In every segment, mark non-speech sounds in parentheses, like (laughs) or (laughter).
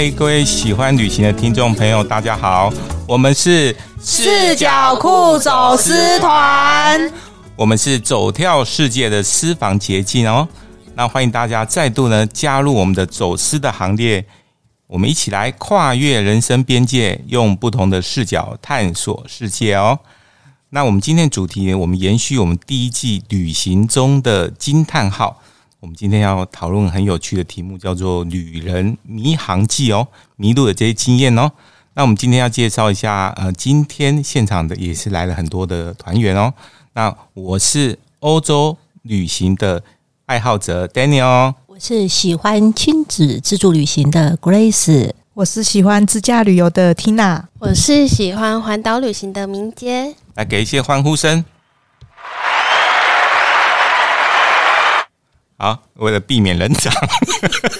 嗨，各位喜欢旅行的听众朋友，大家好，我们是视角酷走私团，我们是走跳世界的私房捷径哦。那欢迎大家再度呢加入我们的走私的行列，我们一起来跨越人生边界，用不同的视角探索世界哦。那我们今天主题，我们延续我们第一季旅行中的惊叹号。我们今天要讨论很有趣的题目，叫做“旅人迷航记”哦，迷路的这些经验哦。那我们今天要介绍一下，呃，今天现场的也是来了很多的团员哦。那我是欧洲旅行的爱好者 Daniel，我是喜欢亲子自助旅行的 Grace，我是喜欢自驾旅游的 Tina，我是喜欢环岛旅行的明杰。来给一些欢呼声。好，为了避免冷场，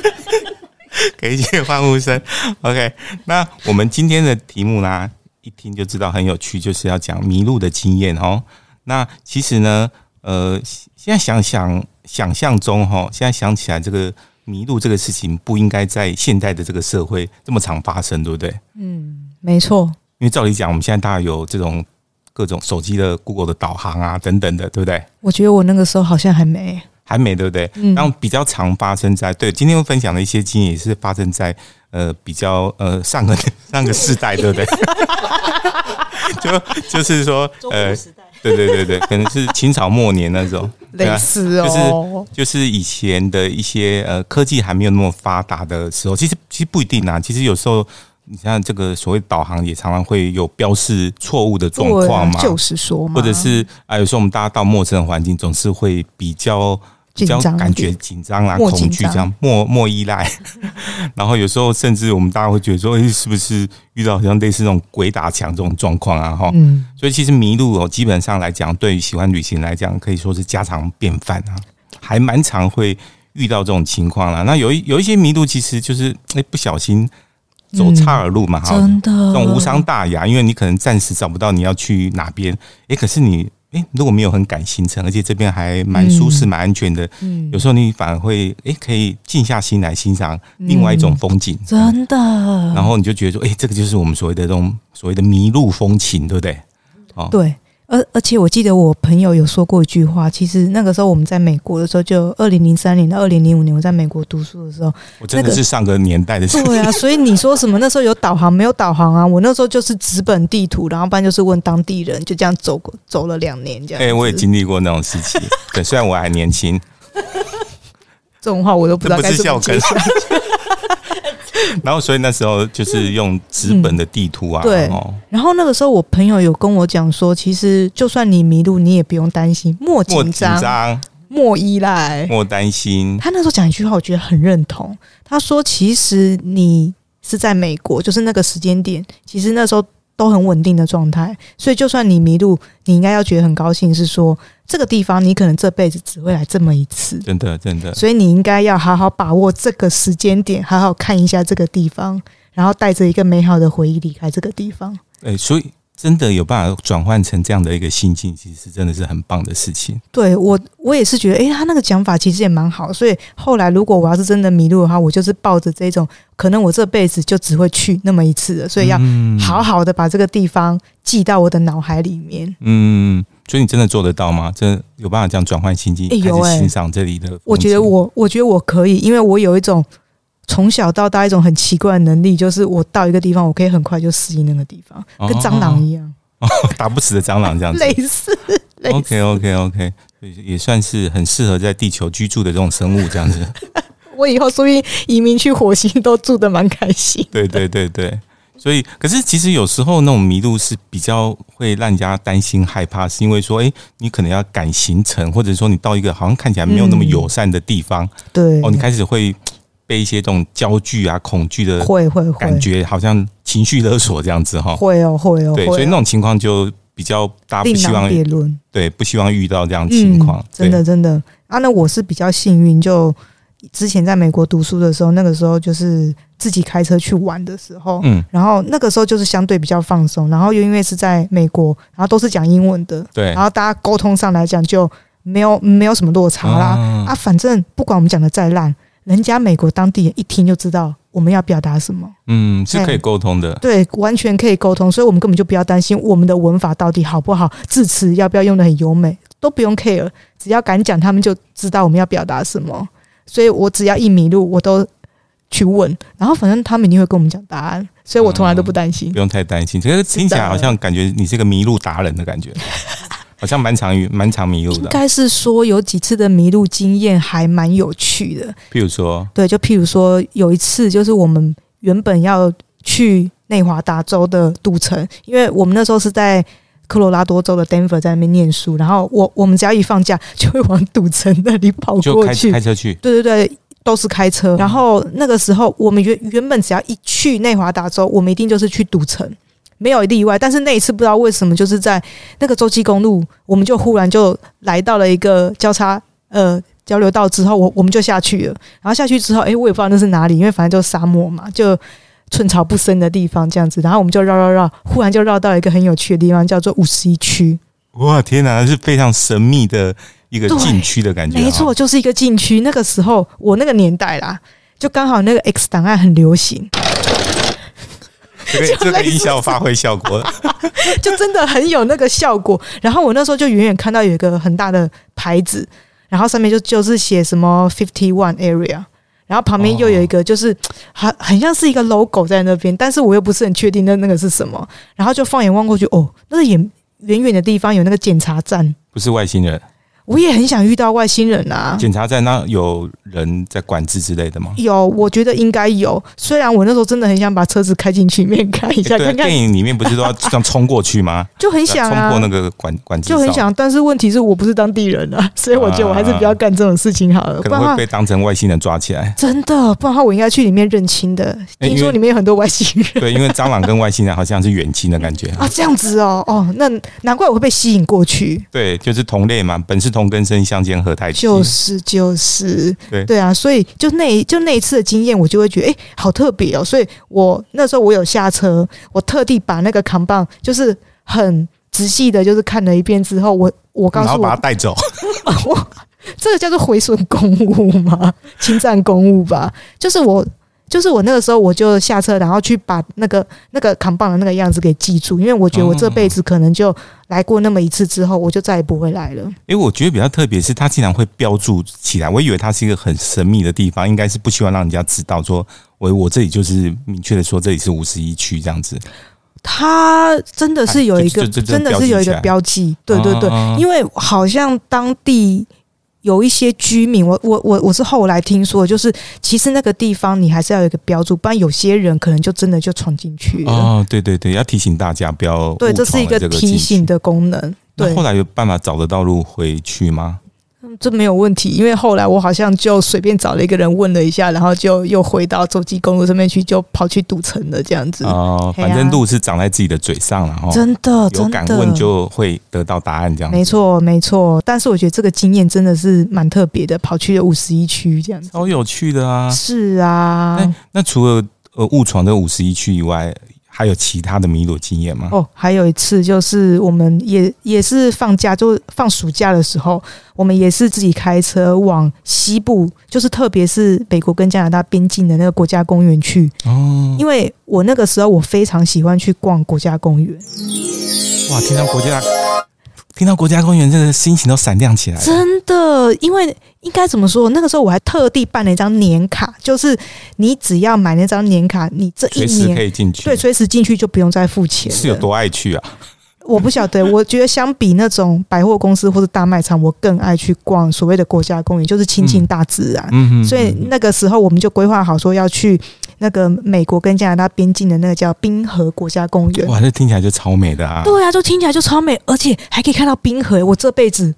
(laughs) 给一些欢呼声。OK，那我们今天的题目呢，一听就知道很有趣，就是要讲迷路的经验哦。那其实呢，呃，现在想想想象中哈，现在想起来，这个迷路这个事情不应该在现代的这个社会这么常发生，对不对？嗯，没错。因为照理讲，我们现在大家有这种各种手机的 Google 的导航啊，等等的，对不对？我觉得我那个时候好像还没。还没对不对？然后比较常发生在对，今天会分享的一些经验也是发生在呃比较呃上个 (laughs) 上个世代，对不对？(laughs) 就就是说呃，对对对对，可能是清朝末年那种 (laughs) 类似哦，就是就是以前的一些呃科技还没有那么发达的时候，其实其实不一定啊，其实有时候你像这个所谓导航也常常会有标示错误的状况嘛，就是说嘛，或者是啊有时候我们大家到陌生的环境总是会比较。比较感觉紧张啦，恐惧这样，莫莫依赖。(laughs) 然后有时候甚至我们大家会觉得说，诶，是不是遇到好像类似那种鬼打墙这种状况啊？哈，嗯。所以其实迷路哦，基本上来讲，对于喜欢旅行来讲，可以说是家常便饭啊，还蛮常会遇到这种情况啦。那有一有一些迷路，其实就是诶不小心走岔了路嘛，哈，真的，这种无伤大雅，因为你可能暂时找不到你要去哪边，诶，可是你。诶，如果没有很赶行程，而且这边还蛮舒适、蛮安全的，嗯，有时候你反而会诶，可以静下心来欣赏另外一种风景，真的。然后你就觉得说，诶，这个就是我们所谓的这种所谓的迷路风情，对不对？哦，对。而而且我记得我朋友有说过一句话，其实那个时候我们在美国的时候，就二零零三年到二零零五年我在美国读书的时候，我真的是上个年代的时候。对啊，(laughs) 所以你说什么那时候有导航没有导航啊？我那时候就是纸本地图，然后不然就是问当地人，就这样走过走了两年这样。哎，我也经历过那种事情，对，虽然我还年轻，(laughs) 这种话我都不知道该怎么接。(laughs) 然后，所以那时候就是用纸本的地图啊。嗯、对。然后那个时候，我朋友有跟我讲说，其实就算你迷路，你也不用担心，莫紧张，莫依赖，莫担心。他那时候讲一句话，我觉得很认同。他说：“其实你是在美国，就是那个时间点，其实那时候。”都很稳定的状态，所以就算你迷路，你应该要觉得很高兴，是说这个地方你可能这辈子只会来这么一次，真的真的。所以你应该要好好把握这个时间点，好好看一下这个地方，然后带着一个美好的回忆离开这个地方。哎，所以。真的有办法转换成这样的一个心境，其实真的是很棒的事情。对我，我也是觉得，诶、欸，他那个讲法其实也蛮好。所以后来，如果我要是真的迷路的话，我就是抱着这种，可能我这辈子就只会去那么一次的，所以要好好的把这个地方记到我的脑海里面。嗯，所以你真的做得到吗？真的有办法这样转换心境，欸、有欣赏这里的？我觉得我，我觉得我可以，因为我有一种。从小到大一种很奇怪的能力，就是我到一个地方，我可以很快就适应那个地方，跟蟑螂一样，(laughs) 哦，打不死的蟑螂这样子，(laughs) 类似。类似 OK OK OK，也算是很适合在地球居住的这种生物这样子。(laughs) 我以后说不定移民去火星都住的蛮开心。对对对对，所以可是其实有时候那种迷路是比较会让人家担心害怕，是因为说，哎，你可能要赶行程，或者说你到一个好像看起来没有那么友善的地方，对，哦，你开始会。被一些这种焦距啊、恐惧的会会感觉，好像情绪勒索这样子哈。会哦，会哦。对，所以那种情况就比较大家不希望。对，不希望遇到这样情况。嗯，真的，真的啊，那我是比较幸运，就之前在美国读书的时候，那个时候就是自己开车去玩的时候，嗯，然后那个时候就是相对比较放松，然后又因为是在美国，然后都是讲英文的，对，然后大家沟通上来讲就没有没有什么落差啦。啊，反正不管我们讲的再烂。人家美国当地人一听就知道我们要表达什么。嗯，是可以沟通的。对，完全可以沟通，所以我们根本就不要担心我们的文法到底好不好，字词要不要用的很优美，都不用 care，只要敢讲，他们就知道我们要表达什么。所以我只要一迷路，我都去问，然后反正他们一定会跟我们讲答案，所以我从来都不担心、嗯，不用太担心。这个听起来好像感觉你是个迷路达人的感觉。(laughs) 好像蛮常蛮常迷路的，应该是说有几次的迷路经验还蛮有趣的。譬如说，对，就譬如说有一次，就是我们原本要去内华达州的赌城，因为我们那时候是在科罗拉多州的 Denver 在那边念书，然后我我们只要一放假就会往赌城那里跑过去，开车去。对对对，都是开车。然后那个时候我们原原本只要一去内华达州，我们一定就是去赌城。没有例外，但是那一次不知道为什么，就是在那个洲际公路，我们就忽然就来到了一个交叉呃交流道之后，我我们就下去了。然后下去之后，诶，我也不知道那是哪里，因为反正就沙漠嘛，就寸草不生的地方这样子。然后我们就绕绕绕，忽然就绕到一个很有趣的地方，叫做五十一区。哇，天哪，是非常神秘的一个禁区的感觉。没错，就是一个禁区。那个时候我那个年代啦，就刚好那个 X 档案很流行。这个 (laughs) 这个音效发挥效果，(laughs) 就真的很有那个效果。然后我那时候就远远看到有一个很大的牌子，然后上面就就是写什么 Fifty One Area，然后旁边又有一个就是很很像是一个 logo 在那边，但是我又不是很确定那那个是什么。然后就放眼望过去，哦，那个远远远的地方有那个检查站，不是外星人。我也很想遇到外星人啊！检查站那有人在管制之类的吗？有，我觉得应该有。虽然我那时候真的很想把车子开进去里面看一下，看看。电影里面不是都要这样冲过去吗？(laughs) 就很想冲过那个管管制，就很想。但是问题是我不是当地人啊，所以我觉得我还是不要干这种事情好了，可能会被当成外星人抓起来。真的，不然的话我应该去里面认亲的。听说里面有很多外星人。对，因为蟑螂跟外星人好像是远亲的感觉啊。这样子哦，哦，那难怪我会被吸引过去。对，就是同类嘛，本是同根生，相煎何太急。就是就是，对对啊，所以就那就那一次的经验，我就会觉得哎、欸，好特别哦。所以我那时候我有下车，我特地把那个扛棒就是很仔细的，就是看了一遍之后，我我告诉我，然后把它带走。(laughs) 我这个叫做毁损公物吗？侵占公物吧？就是我。就是我那个时候，我就下车，然后去把那个那个扛棒的那个样子给记住，因为我觉得我这辈子可能就来过那么一次之后，我就再也不会来了。因为我觉得比较特别是，它竟然会标注起来，我以为它是一个很神秘的地方，应该是不希望让人家知道说，我我这里就是明确的说这里是五十一区这样子。它真的是有一个，真的是有一个标记，对对对，因为好像当地。有一些居民，我我我我是后来听说，就是其实那个地方你还是要有一个标注，不然有些人可能就真的就闯进去了。哦，对对对，要提醒大家不要。对，这是一个提醒的功能。对，后来有办法找得到路回去吗？这没有问题，因为后来我好像就随便找了一个人问了一下，然后就又回到洲际公路上面去，就跑去赌城了这样子。哦，反正路是长在自己的嘴上，然后真的有敢问就会得到答案这样子。没错没错，但是我觉得这个经验真的是蛮特别的，跑去了五十一区这样子，超有趣的啊！是啊，那，那除了呃误闯这五十一区以外。还有其他的迷路经验吗？哦，还有一次就是我们也也是放假，就放暑假的时候，我们也是自己开车往西部，就是特别是美国跟加拿大边境的那个国家公园去。哦，因为我那个时候我非常喜欢去逛国家公园。哇，听到国家。听到国家公园，真的心情都闪亮起来。真的，因为应该怎么说？那个时候我还特地办了一张年卡，就是你只要买那张年卡，你这一年可以进去。对，随时进去就不用再付钱。是有多爱去啊？我不晓得。我觉得相比那种百货公司或者大卖场，我更爱去逛所谓的国家公园，就是亲近大自然。嗯嗯。所以那个时候我们就规划好说要去。那个美国跟加拿大边境的那个叫冰河国家公园，哇，这听起来就超美的啊！对啊，就听起来就超美，而且还可以看到冰河。我这辈子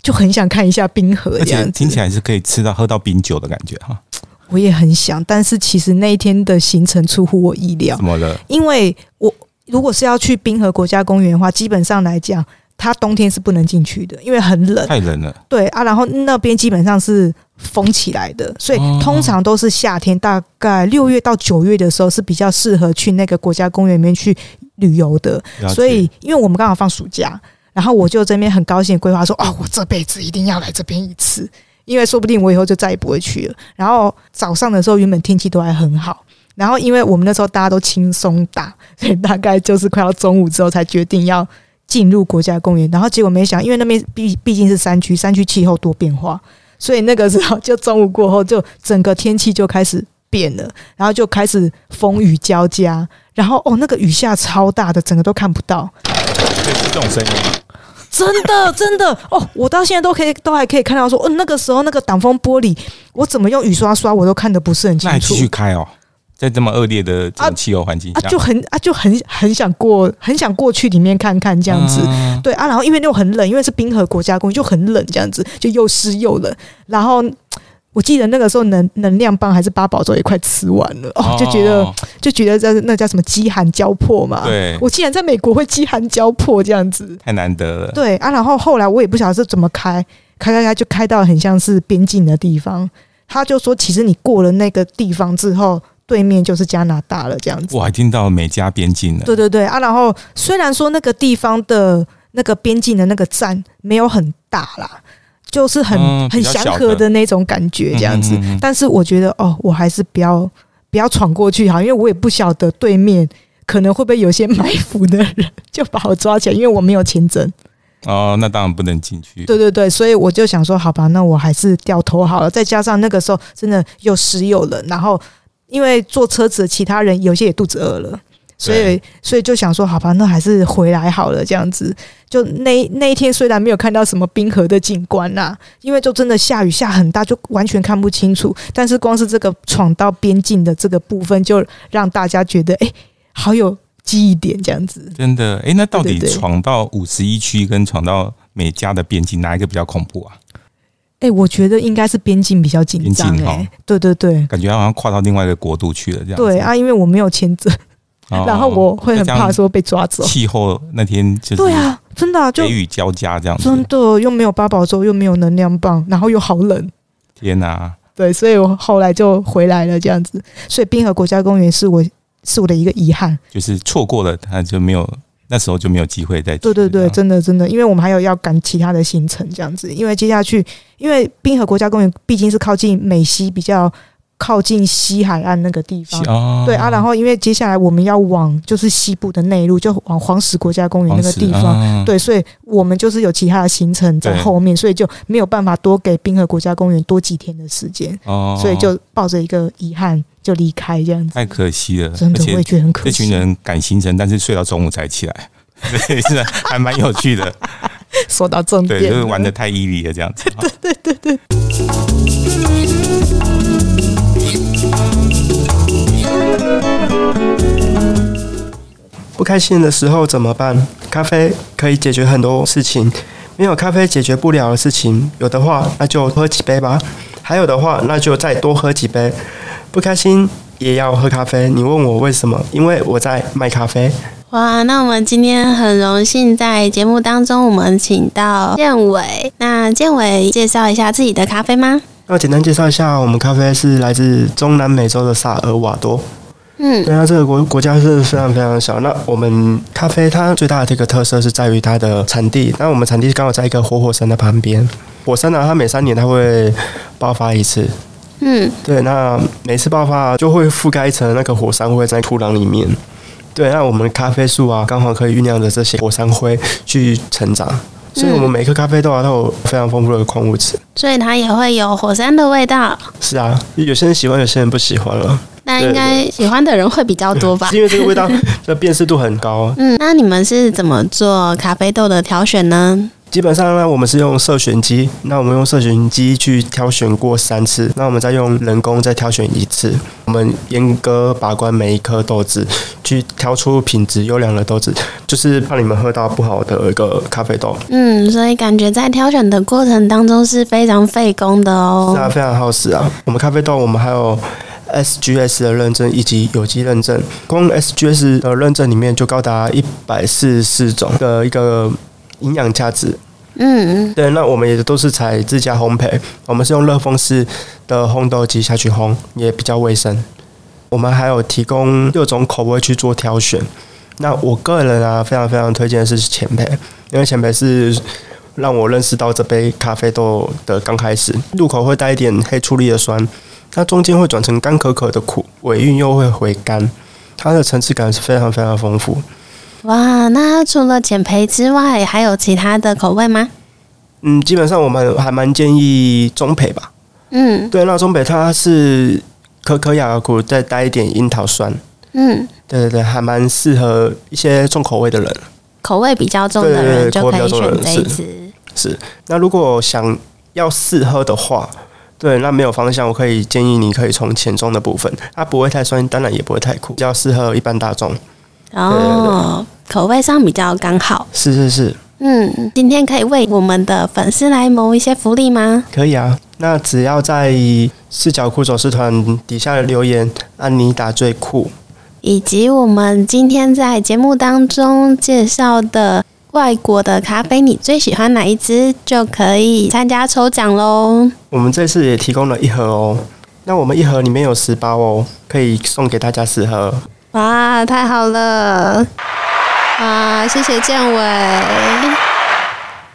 就很想看一下冰河，而且听起来是可以吃到喝到冰酒的感觉哈。我也很想，但是其实那一天的行程出乎我意料。怎么了？因为我如果是要去冰河国家公园的话，基本上来讲，它冬天是不能进去的，因为很冷，太冷了。对啊，然后那边基本上是。封起来的，所以通常都是夏天，大概六月到九月的时候是比较适合去那个国家公园里面去旅游的。所以，因为我们刚好放暑假，然后我就这边很高兴规划说：“哦，我这辈子一定要来这边一次。”因为说不定我以后就再也不会去了。然后早上的时候，原本天气都还很好，然后因为我们那时候大家都轻松打，所以大概就是快要中午之后才决定要进入国家公园。然后结果没想，因为那边毕毕竟是山区，山区气候多变化，所以那个时候就中午过后，就整个天气就开始变了，然后就开始风雨交加，然后哦，那个雨下超大的，整个都看不到。对，是这种声音。真的，真的哦！我到现在都可以，都还可以看到说，哦，那个时候那个挡风玻璃，我怎么用雨刷刷，我都看得不是很清楚。那继续开哦，在这么恶劣的这种气候环境下，啊啊、就很啊，就很很想过，很想过去里面看看这样子。嗯、对啊，然后因为又很冷，因为是冰河国家公园，就很冷这样子，就又湿又冷，然后。我记得那个时候能能量棒还是八宝粥也快吃完了哦，就觉得就觉得在那叫什么饥寒交迫嘛。对，我竟然在美国会饥寒交迫这样子，太难得了。对啊，然后后来我也不晓得是怎么开，开开开就开到很像是边境的地方。他就说，其实你过了那个地方之后，对面就是加拿大了这样子。我还听到美加边境了。对对对啊，然后虽然说那个地方的那个边境的那个站没有很大啦。就是很很祥和的那种感觉，这样子。但是我觉得哦，我还是不要不要闯过去哈，因为我也不晓得对面可能会不会有些埋伏的人就把我抓起来，因为我没有签证。哦，那当然不能进去。对对对，所以我就想说，好吧，那我还是掉头好了。再加上那个时候真的又湿又冷，然后因为坐车子的其他人有些也肚子饿了。所以，所以就想说，好吧，那还是回来好了。这样子，就那那一天虽然没有看到什么冰河的景观呐，因为就真的下雨下很大，就完全看不清楚。但是光是这个闯到边境的这个部分，就让大家觉得，哎，好有记忆点这样子。真的，哎，那到底闯到五十一区跟闯到美加的边境，哪一个比较恐怖啊？哎，我觉得应该是边境比较紧张。哎，对对对，感觉好像跨到另外一个国度去了这样。对啊，因为我没有签证。然后我会很怕说被抓走。气候那天就是对啊，真的就雷雨交加这样子，真的又没有八宝粥，又没有能量棒，然后又好冷。天哪！对，所以我后来就回来了这样子。所以冰河国家公园是我是我的一个遗憾，就是错过了，他就没有那时候就没有机会再。对对对，真的真的，因为我们还有要赶其他的行程这样子。因为接下去，因为滨河国家公园毕竟是靠近美西比较。靠近西海岸那个地方，哦、对啊，然后因为接下来我们要往就是西部的内陆，就往黄石国家公园那个地方，哦、对，所以我们就是有其他的行程在后面，所以就没有办法多给滨河国家公园多几天的时间，哦、所以就抱着一个遗憾就离开这样子，太可惜了，真的我也觉得很可惜。这群人赶行程，但是睡到中午才起来，(laughs) 对，是还蛮有趣的。说到重点，对，就是玩的太 easy 了，这样子，(laughs) 对对对对。不开心的时候怎么办？咖啡可以解决很多事情，没有咖啡解决不了的事情，有的话那就喝几杯吧，还有的话那就再多喝几杯。不开心也要喝咖啡。你问我为什么？因为我在卖咖啡。哇，那我们今天很荣幸在节目当中，我们请到建伟。那建伟介绍一下自己的咖啡吗？那简单介绍一下，我们咖啡是来自中南美洲的萨尔瓦多。嗯，对啊，这个国国家是非常非常小。那我们咖啡它最大的这个特色是在于它的产地。那我们产地刚好在一个活火山的旁边。火山呢，它每三年它会爆发一次。嗯，对，那每次爆发就会覆盖一层那个火山灰在土壤里面。对，那我们咖啡树啊，刚好可以酝酿着这些火山灰去成长。所以我们每一颗咖啡豆啊都有非常丰富的矿物质。所以它也会有火山的味道。是啊，有些人喜欢，有些人不喜欢了。那应该喜欢的人会比较多吧？(laughs) 是因为这个味道 (laughs) 的辨识度很高。嗯，那你们是怎么做咖啡豆的挑选呢？基本上呢，我们是用色选机。那我们用色选机去挑选过三次，那我们再用人工再挑选一次。我们严格把关每一颗豆子，去挑出品质优良的豆子，就是怕你们喝到不好的一个咖啡豆。嗯，所以感觉在挑选的过程当中是非常费工的哦。是啊，非常耗时啊。我们咖啡豆，我们还有。SGS 的认证以及有机认证，光 SGS 的认证里面就高达一百四十四种的一个营养价值。嗯，对，那我们也都是采自家烘焙，我们是用热风式的烘豆机下去烘，也比较卫生。我们还有提供六种口味去做挑选。那我个人啊，非常非常推荐的是浅焙，因为浅焙是让我认识到这杯咖啡豆的刚开始，入口会带一点黑醋栗的酸，它中间会转成甘可可的苦，尾韵又会回甘，它的层次感是非常非常丰富。哇，那除了浅焙之外，还有其他的口味吗？嗯，基本上我们还蛮建议中培吧。嗯，对，那中培它是可可雅苦，再带一点樱桃酸。嗯，对对对，还蛮适合一些重口味的人。口味比较重的人就可以选这一支。是，那如果想要试喝的话，对，那没有方向，我可以建议你可以从浅中的部分，它不会太酸，当然也不会太苦，比较适合一般大众。哦，口味上比较刚好。是是是。嗯，今天可以为我们的粉丝来谋一些福利吗？可以啊，那只要在四角裤走私团底下留言“安妮达最酷”。以及我们今天在节目当中介绍的外国的咖啡，你最喜欢哪一支就可以参加抽奖喽。我们这次也提供了一盒哦，那我们一盒里面有十包哦，可以送给大家十盒。哇，太好了！哇，谢谢建伟。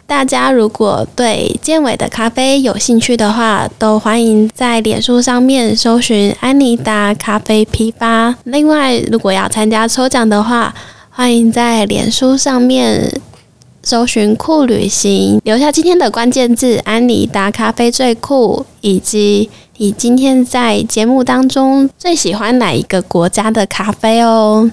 大家如果对建伟的咖啡有兴趣的话，都欢迎在脸书上面搜寻安妮达咖啡批发。另外，如果要参加抽奖的话，欢迎在脸书上面搜寻酷旅行，留下今天的关键字“安妮达咖啡最酷”，以及你今天在节目当中最喜欢哪一个国家的咖啡哦。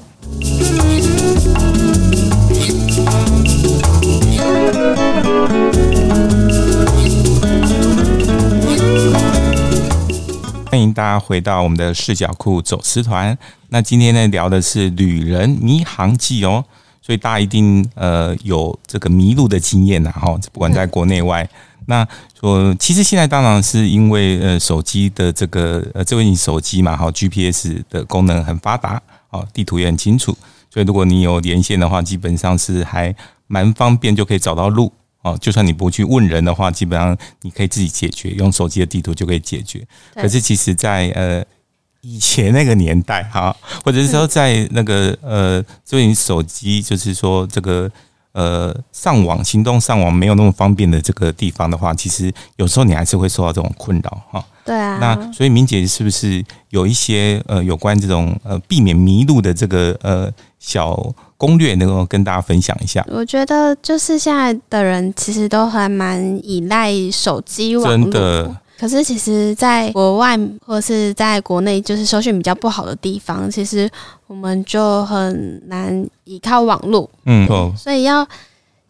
欢迎大家回到我们的视角酷走私团。那今天呢，聊的是旅人迷航记哦，所以大家一定呃有这个迷路的经验呐，哈，不管在国内外。那说其实现在当然是因为呃手机的这个呃智慧型手机嘛，哈，GPS 的功能很发达，哦，地图也很清楚，所以如果你有连线的话，基本上是还蛮方便，就可以找到路。哦，就算你不去问人的话，基本上你可以自己解决，用手机的地图就可以解决。可是其实在，在呃以前那个年代，哈，或者是说在那个呃，所以手机就是说这个呃上网、行动上网没有那么方便的这个地方的话，其实有时候你还是会受到这种困扰，哈。对啊。那所以明姐是不是有一些呃有关这种呃避免迷路的这个呃小？攻略能够跟大家分享一下。我觉得就是现在的人其实都还蛮依赖手机网络，真的。可是其实，在国外或是在国内，就是收讯比较不好的地方，其实我们就很难依靠网络。嗯，所以要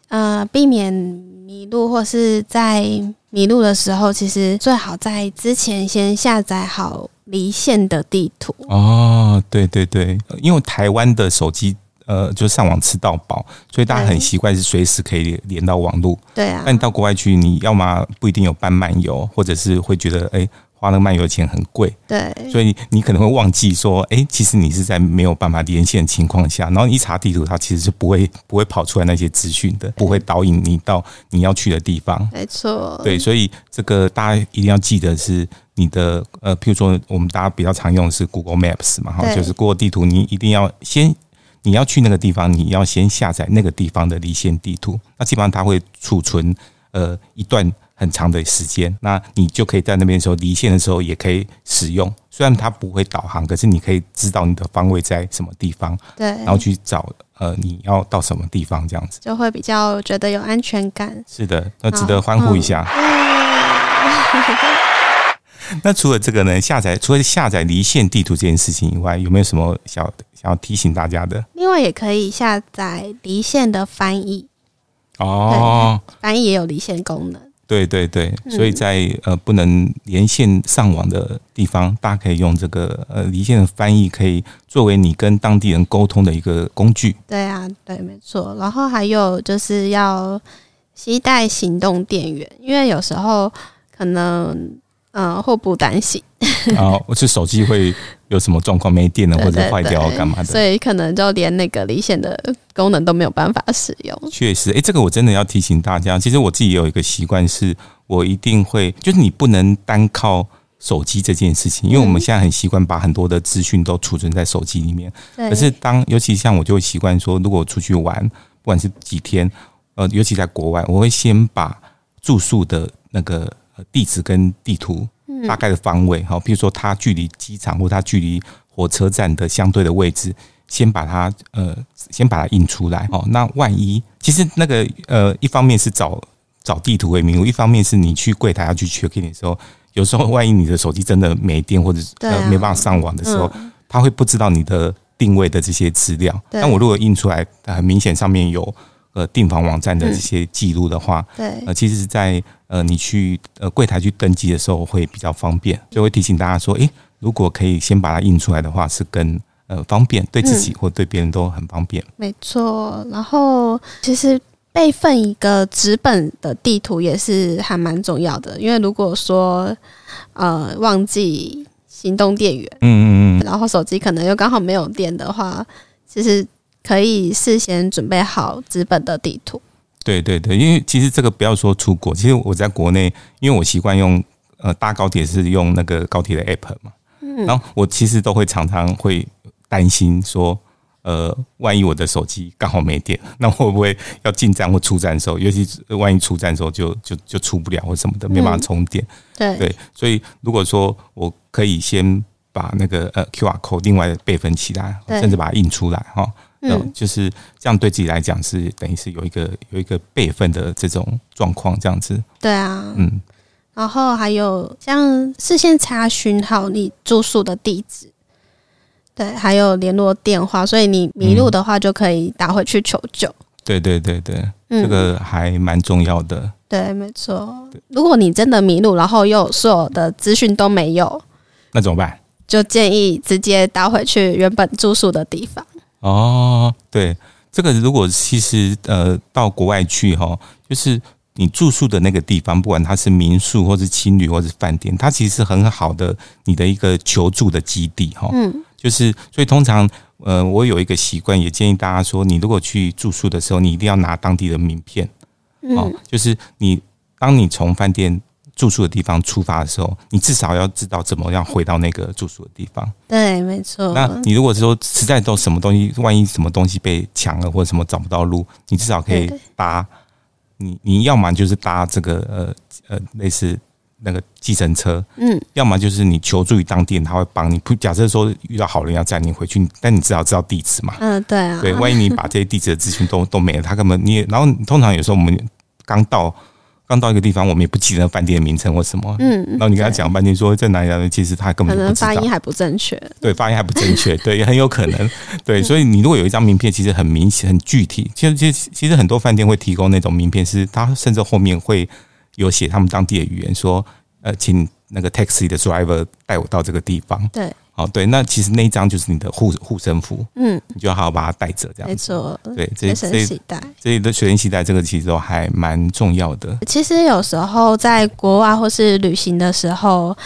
呃避免迷路，或是在迷路的时候，其实最好在之前先下载好离线的地图。哦，对对对，因为台湾的手机。呃，就上网吃到饱，所以大家很习惯是随时可以连到网络。对啊，那你到国外去，你要么不一定有办漫游，或者是会觉得哎、欸，花那个漫游钱很贵。对，所以你可能会忘记说，哎、欸，其实你是在没有办法连线的情况下，然后你一查地图，它其实是不会不会跑出来那些资讯的，不会导引你到你要去的地方。没错。对，所以这个大家一定要记得是你的呃，譬如说我们大家比较常用的是 Google Maps 嘛，哈，就是 Google 地图，你一定要先。你要去那个地方，你要先下载那个地方的离线地图。那基本上它会储存呃一段很长的时间，那你就可以在那边的时候离线的时候也可以使用。虽然它不会导航，可是你可以知道你的方位在什么地方，对，然后去找呃你要到什么地方，这样子就会比较觉得有安全感。是的，那值得欢呼一下。(laughs) (laughs) 那除了这个呢？下载除了下载离线地图这件事情以外，有没有什么想想要提醒大家的？另外，也可以下载离线的翻译哦，翻译也有离线功能。对对对，所以在呃不能连线上网的地方，大家可以用这个呃离线的翻译，可以作为你跟当地人沟通的一个工具。对啊，对，没错。然后还有就是要携带行动电源，因为有时候可能。嗯，祸不单行。(laughs) 然后我这手机会有什么状况，没电了或者坏掉干嘛的，所以可能就连那个离线的功能都没有办法使用。确实，哎，这个我真的要提醒大家。其实我自己也有一个习惯，是我一定会，就是你不能单靠手机这件事情，因为我们现在很习惯把很多的资讯都储存在手机里面。可是当尤其像我就会习惯说，如果我出去玩，不管是几天。呃，尤其在国外，我会先把住宿的那个地址跟地图大概的方位，好，比如说它距离机场或它距离火车站的相对的位置，先把它呃，先把它印出来。哦，那万一其实那个呃，一方面是找找地图为迷路，一方面是你去柜台要去 check in 的时候，有时候万一你的手机真的没电或者呃没办法上网的时候，他会不知道你的定位的这些资料。但我如果印出来，很明显上面有。呃，订房网站的这些记录的话，嗯、对，呃，其实是在呃，你去呃柜台去登记的时候会比较方便，就会提醒大家说，诶，如果可以先把它印出来的话，是更呃方便，对自己或对别人都很方便。嗯、没错，然后其实备份一个纸本的地图也是还蛮重要的，因为如果说呃忘记行动电源，嗯嗯嗯，然后手机可能又刚好没有电的话，其实。可以事先准备好纸本的地图。对对对，因为其实这个不要说出国，其实我在国内，因为我习惯用呃搭高铁是用那个高铁的 app 嘛，嗯，然后我其实都会常常会担心说，呃，万一我的手机刚好没电，那会不会要进站或出站的时候，尤其是万一出站的时候就就就出不了或什么的，没办法充电。对对，所以如果说我可以先把那个呃 QR code 另外备份起来，甚至把它印出来哈。嗯，就是这样，对自己来讲是等于是有一个有一个备份的这种状况，这样子。对啊，嗯，然后还有像事先查询好你住宿的地址，对，还有联络电话，所以你迷路的话就可以打回去求救。嗯、对对对对，这个还蛮重要的。嗯、对，没错。如果你真的迷路，然后又所有的资讯都没有，那怎么办？就建议直接打回去原本住宿的地方。哦，对，这个如果其实呃到国外去哈，就是你住宿的那个地方，不管它是民宿或是青旅或是饭店，它其实是很好的你的一个求助的基地哈。嗯，就是所以通常呃我有一个习惯，也建议大家说，你如果去住宿的时候，你一定要拿当地的名片，哦，就是你当你从饭店。住宿的地方出发的时候，你至少要知道怎么样回到那个住宿的地方。对，没错。那你如果是说实在都什么东西，万一什么东西被抢了或者什么找不到路，你至少可以搭你你要么就是搭这个呃呃类似那个计程车，嗯，要么就是你求助于当地人，他会帮你。不假设说遇到好人要载你回去，但你至少知道地址嘛。嗯，对啊。对，万一你把这些地址的资讯都都没了，他根本你也然后通常有时候我们刚到。刚到一个地方，我们也不记得饭店的名称或什么。嗯，然后你跟他讲半天说在哪里哪里？其实他根本就不知道。可能发音还不正确。对，发音还不正确，(laughs) 对，也很有可能。对，所以你如果有一张名片，其实很明显、很具体。其实，其实，其实很多饭店会提供那种名片，是他甚至后面会有写他们当地的语言，说呃，请那个 taxi 的 driver 带我到这个地方。对。哦，对，那其实那一张就是你的护护身符，嗯，你就要好好把它带着，这样没错。对，随身携带，这里的随身携带这个其实都还蛮重要的。其实有时候在国外或是旅行的时候，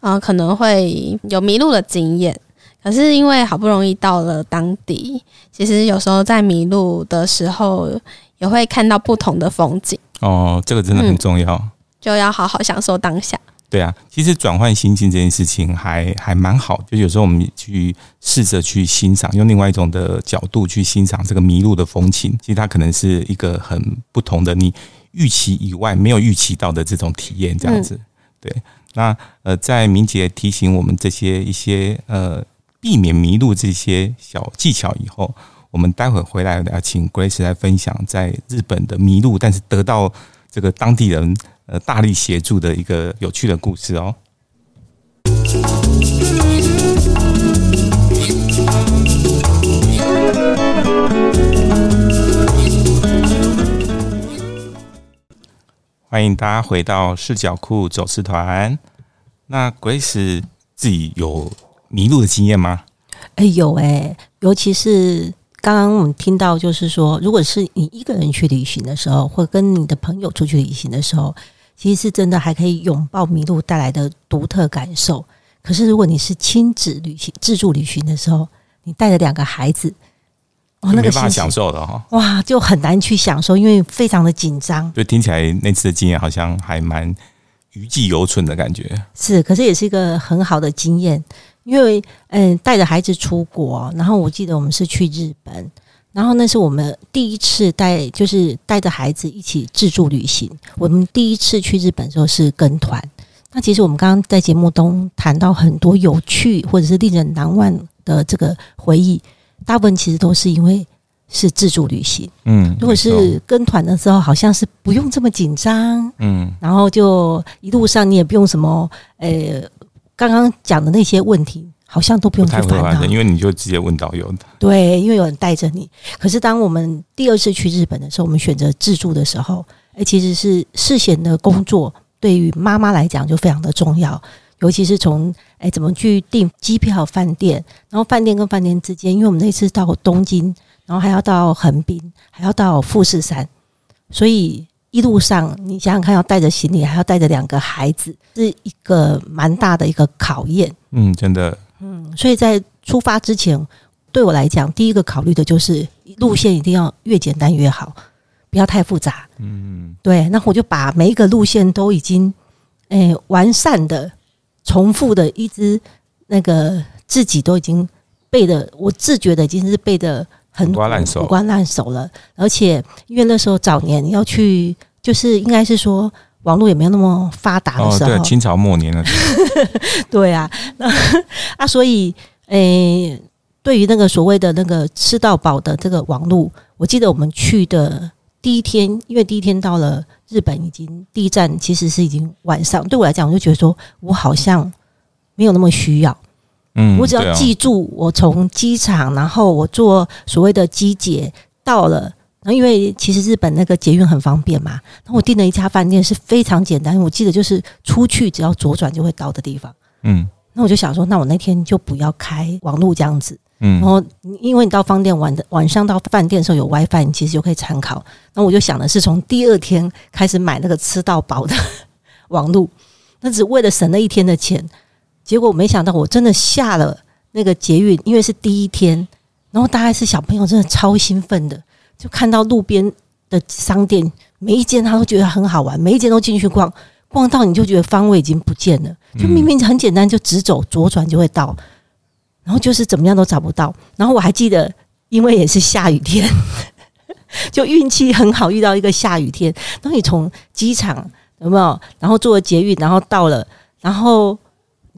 嗯、呃，可能会有迷路的经验。可是因为好不容易到了当地，其实有时候在迷路的时候也会看到不同的风景。哦，这个真的很重要，嗯、就要好好享受当下。对啊，其实转换心境这件事情还还蛮好，就有时候我们去试着去欣赏，用另外一种的角度去欣赏这个迷路的风情。其实它可能是一个很不同的，你预期以外没有预期到的这种体验，这样子。对，那呃，在明姐提醒我们这些一些呃避免迷路这些小技巧以后，我们待会回来要请 Grace 来分享在日本的迷路，但是得到这个当地人。呃，大力协助的一个有趣的故事哦。欢迎大家回到视角库走私团。那 Grace 自己有迷路的经验吗？哎，有哎，尤其是刚刚我们听到，就是说，如果是你一个人去旅行的时候，或跟你的朋友出去旅行的时候。其实是真的，还可以拥抱迷路带来的独特感受。可是如果你是亲子旅行、自助旅行的时候，你带着两个孩子，哦，那个没办法享受的哈，哇，就很难去享受，因为非常的紧张。就听起来那次的经验好像还蛮余悸犹存的感觉。是，可是也是一个很好的经验，因为嗯，带着孩子出国，然后我记得我们是去日本，然后那是我们第一次带，就是带着孩子一起自助旅行。我们第一次去日本的时候是跟团。那其实我们刚刚在节目中谈到很多有趣或者是令人难忘的这个回忆，大部分其实都是因为是自助旅行。嗯，如果是跟团的时候，好像是不用这么紧张。嗯，然后就一路上你也不用什么，呃，刚刚讲的那些问题。好像都不用去烦恼，因为你就直接问导游的。对，因为有人带着你。可是当我们第二次去日本的时候，我们选择自助的时候，哎，其实是事前的工作对于妈妈来讲就非常的重要，尤其是从哎怎么去订机票、饭店，然后饭店跟饭店之间，因为我们那次到东京，然后还要到横滨，还要到富士山，所以。一路上，你想想看，要带着行李，还要带着两个孩子，是一个蛮大的一个考验。嗯，真的。嗯，所以在出发之前，对我来讲，第一个考虑的就是路线一定要越简单越好，不要太复杂。嗯，对。那我就把每一个路线都已经，诶、欸，完善的、重复的，一直那个自己都已经背的，我自觉的已经是背的。很烂熟，五官烂熟了。而且因为那时候早年要去，就是应该是说网络也没有那么发达的时候，哦、对，清朝末年了。(laughs) 对啊，那 (laughs) 啊，所以诶、欸，对于那个所谓的那个吃到饱的这个网络，我记得我们去的第一天，因为第一天到了日本，已经第一站其实是已经晚上。对我来讲，我就觉得说我好像没有那么需要。嗯，我只要记住，我从机场，然后我坐所谓的机姐到了，然后因为其实日本那个捷运很方便嘛，那我订了一家饭店是非常简单，我记得就是出去只要左转就会到的地方。嗯，那我就想说，那我那天就不要开网络这样子。嗯，然后因为你到饭店晚的晚上到饭店的时候有 WiFi，你其实就可以参考。那我就想的是从第二天开始买那个吃到饱的 (laughs) 网路，那只为了省那一天的钱。结果我没想到，我真的下了那个捷运，因为是第一天，然后大概是小朋友真的超兴奋的，就看到路边的商店，每一间他都觉得很好玩，每一间都进去逛，逛到你就觉得方位已经不见了，就明明很简单，就直走左转就会到，然后就是怎么样都找不到。然后我还记得，因为也是下雨天，(laughs) 就运气很好，遇到一个下雨天。然后你从机场有没有？然后坐了捷运，然后到了，然后。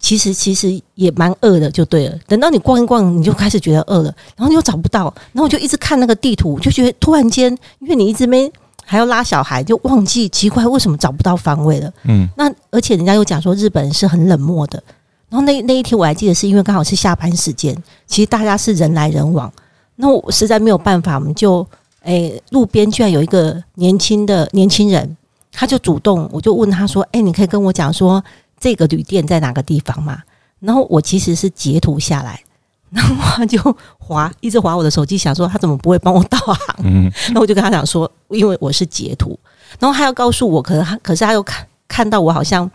其实其实也蛮饿的，就对了。等到你逛一逛，你就开始觉得饿了，然后你又找不到，然后我就一直看那个地图，就觉得突然间，因为你一直没还要拉小孩，就忘记奇怪为什么找不到方位了。嗯，那而且人家又讲说日本人是很冷漠的。然后那那一天我还记得是因为刚好是下班时间，其实大家是人来人往，那我实在没有办法，我们就诶路边居然有一个年轻的年轻人，他就主动，我就问他说：“诶，你可以跟我讲说。”这个旅店在哪个地方嘛？然后我其实是截图下来，(laughs) 然后他就划，一直划我的手机，想说他怎么不会帮我导航？嗯，那我就跟他讲说，因为我是截图，然后他要告诉我，可能他可是他又看看到我好像，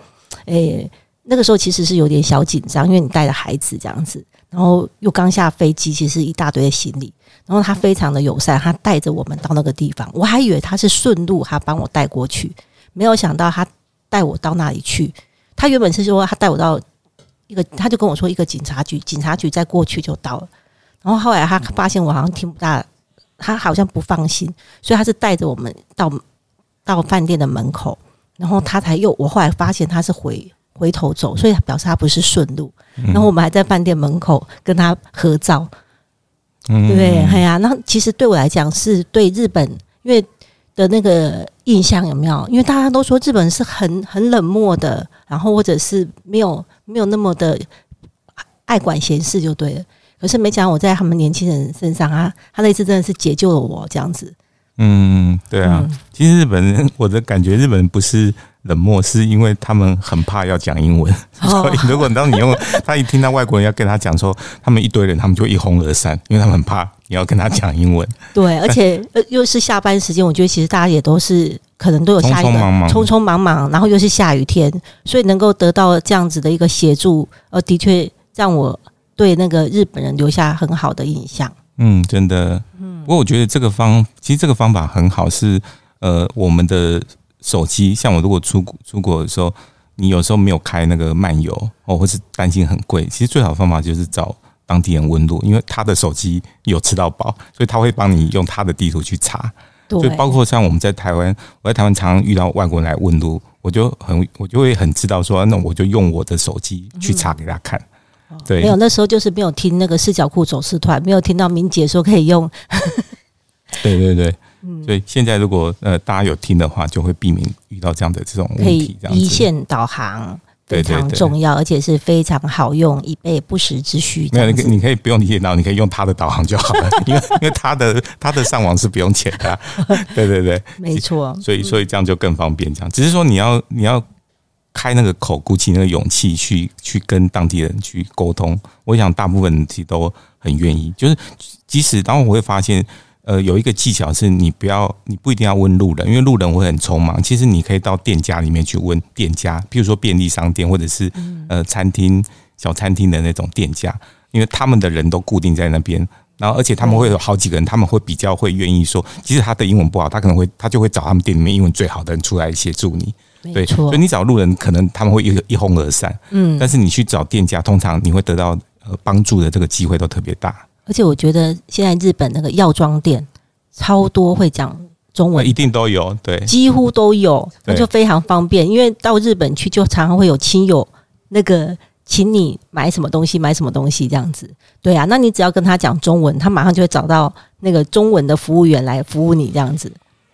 诶，那个时候其实是有点小紧张，因为你带着孩子这样子，然后又刚下飞机，其实一大堆的行李，然后他非常的友善，他带着我们到那个地方，我还以为他是顺路，他帮我带过去，没有想到他带我到那里去。他原本是说他带我到一个，他就跟我说一个警察局，警察局再过去就到了。然后后来他发现我好像听不大，他好像不放心，所以他是带着我们到到饭店的门口，然后他才又我后来发现他是回回头走，所以表示他不是顺路。然后我们还在饭店门口跟他合照，对不对？哎呀，那其实对我来讲是对日本，因为。的那个印象有没有？因为大家都说日本是很很冷漠的，然后或者是没有没有那么的爱管闲事就对了。可是没想到我在他们年轻人身上啊，他那次真的是解救了我这样子。嗯，对啊，嗯、其实日本人我的感觉，日本人不是。冷漠是因为他们很怕要讲英文，(laughs) 所以如果当你用他一听到外国人要跟他讲说，他们一堆人，他们就一哄而散，因为他们很怕你要跟他讲英文。对，而且又是下班时间，我觉得其实大家也都是可能都有下一个匆匆忙忙，匆匆忙忙，然后又是下雨天，所以能够得到这样子的一个协助，呃，的确让我对那个日本人留下很好的印象。嗯，真的。嗯，不过我觉得这个方其实这个方法很好，是呃我们的。手机像我如果出出国的时候，你有时候没有开那个漫游哦，或是担心很贵，其实最好的方法就是找当地人问路，因为他的手机有吃到饱，所以他会帮你用他的地图去查。对，所以包括像我们在台湾，我在台湾常常遇到外国人来问路，我就很我就会很知道说，那我就用我的手机去查给他看。嗯、对，没有那时候就是没有听那个视角库走私团，没有听到明姐说可以用。(laughs) 对对对，嗯，所以现在如果呃大家有听的话，就会避免遇到这样的这种问题。这样子，一线导航。非常重要，而且是非常好用，以备不时之需。没有，你你可以不用理解到，你可以用他的导航就好了，因 (laughs) 为因为他的他的上网是不用钱的，啊。(laughs) 对对对，没错。所以所以这样就更方便，这样只是说你要你要开那个口，鼓起那个勇气去去跟当地人去沟通。我想大部分人其实都很愿意，就是即使当我会发现。呃，有一个技巧是你不要，你不一定要问路人，因为路人会很匆忙。其实你可以到店家里面去问店家，譬如说便利商店或者是呃餐厅、小餐厅的那种店家，因为他们的人都固定在那边，然后而且他们会有好几个人，他们会比较会愿意说，即使他的英文不好，他可能会他就会找他们店里面英文最好的人出来协助你。对，所以你找路人可能他们会一一哄而散，嗯，但是你去找店家，通常你会得到呃帮助的这个机会都特别大。而且我觉得现在日本那个药妆店超多会讲中文，一定都有，对，几乎都有，(laughs) 那就非常方便。因为到日本去，就常常会有亲友那个请你买什么东西，买什么东西这样子。对啊，那你只要跟他讲中文，他马上就会找到那个中文的服务员来服务你这样子。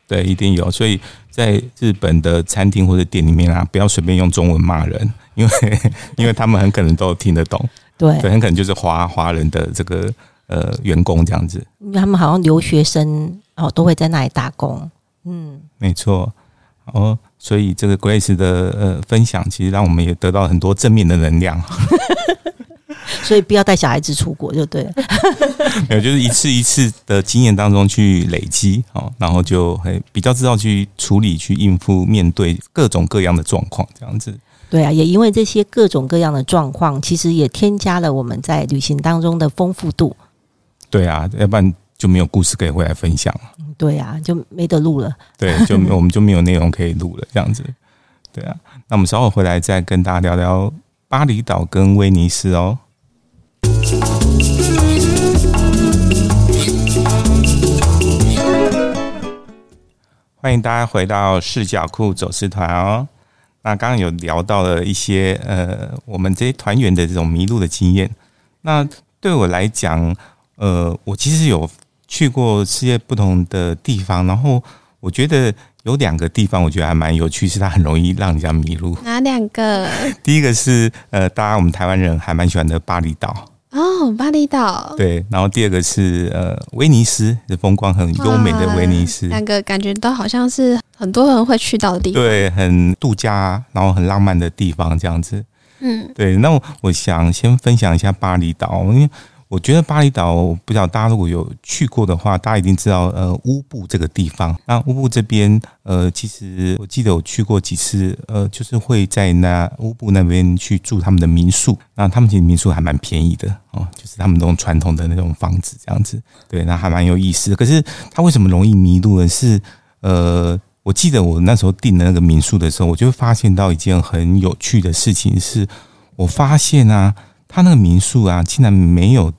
对，一定有。所以在日本的餐厅或者店里面啊，不要随便用中文骂人，因为 (laughs) 因为他们很可能都听得懂。对，对，很可能就是华华人的这个。呃，员工这样子，因为他们好像留学生哦，都会在那里打工。嗯，没错。哦，所以这个 Grace 的呃分享，其实让我们也得到很多正面的能量。(laughs) 所以不要带小孩子出国就对了。(laughs) 没有，就是一次一次的经验当中去累积哦，然后就会比较知道去处理、去应付、面对各种各样的状况，这样子。对啊，也因为这些各种各样的状况，其实也添加了我们在旅行当中的丰富度。对啊，要不然就没有故事可以回来分享。对啊，就没得录了。对，(laughs) 就我们就没有内容可以录了，这样子。对啊，那我们稍后回来再跟大家聊聊巴厘岛跟威尼斯哦。欢迎大家回到视角库走私团哦。那刚刚有聊到了一些呃，我们这些团员的这种迷路的经验。那对我来讲，呃，我其实有去过世界不同的地方，然后我觉得有两个地方，我觉得还蛮有趣，是它很容易让人家迷路。哪两个？(laughs) 第一个是呃，大家我们台湾人还蛮喜欢的巴厘岛。哦，巴厘岛。对，然后第二个是呃，威尼斯，的风光很优美的威尼斯。两个感觉都好像是很多人会去到的地方，对，很度假，然后很浪漫的地方，这样子。嗯，对。那我想先分享一下巴厘岛，因为。我觉得巴厘岛，我不知道大家如果有去过的话，大家一定知道，呃，乌布这个地方。那乌布这边，呃，其实我记得我去过几次，呃，就是会在那乌布那边去住他们的民宿。那他们其实民宿还蛮便宜的哦，就是他们那种传统的那种房子这样子。对，那还蛮有意思的。可是他为什么容易迷路呢？是，呃，我记得我那时候订的那个民宿的时候，我就发现到一件很有趣的事情，是我发现啊，他那个民宿啊，竟然没有。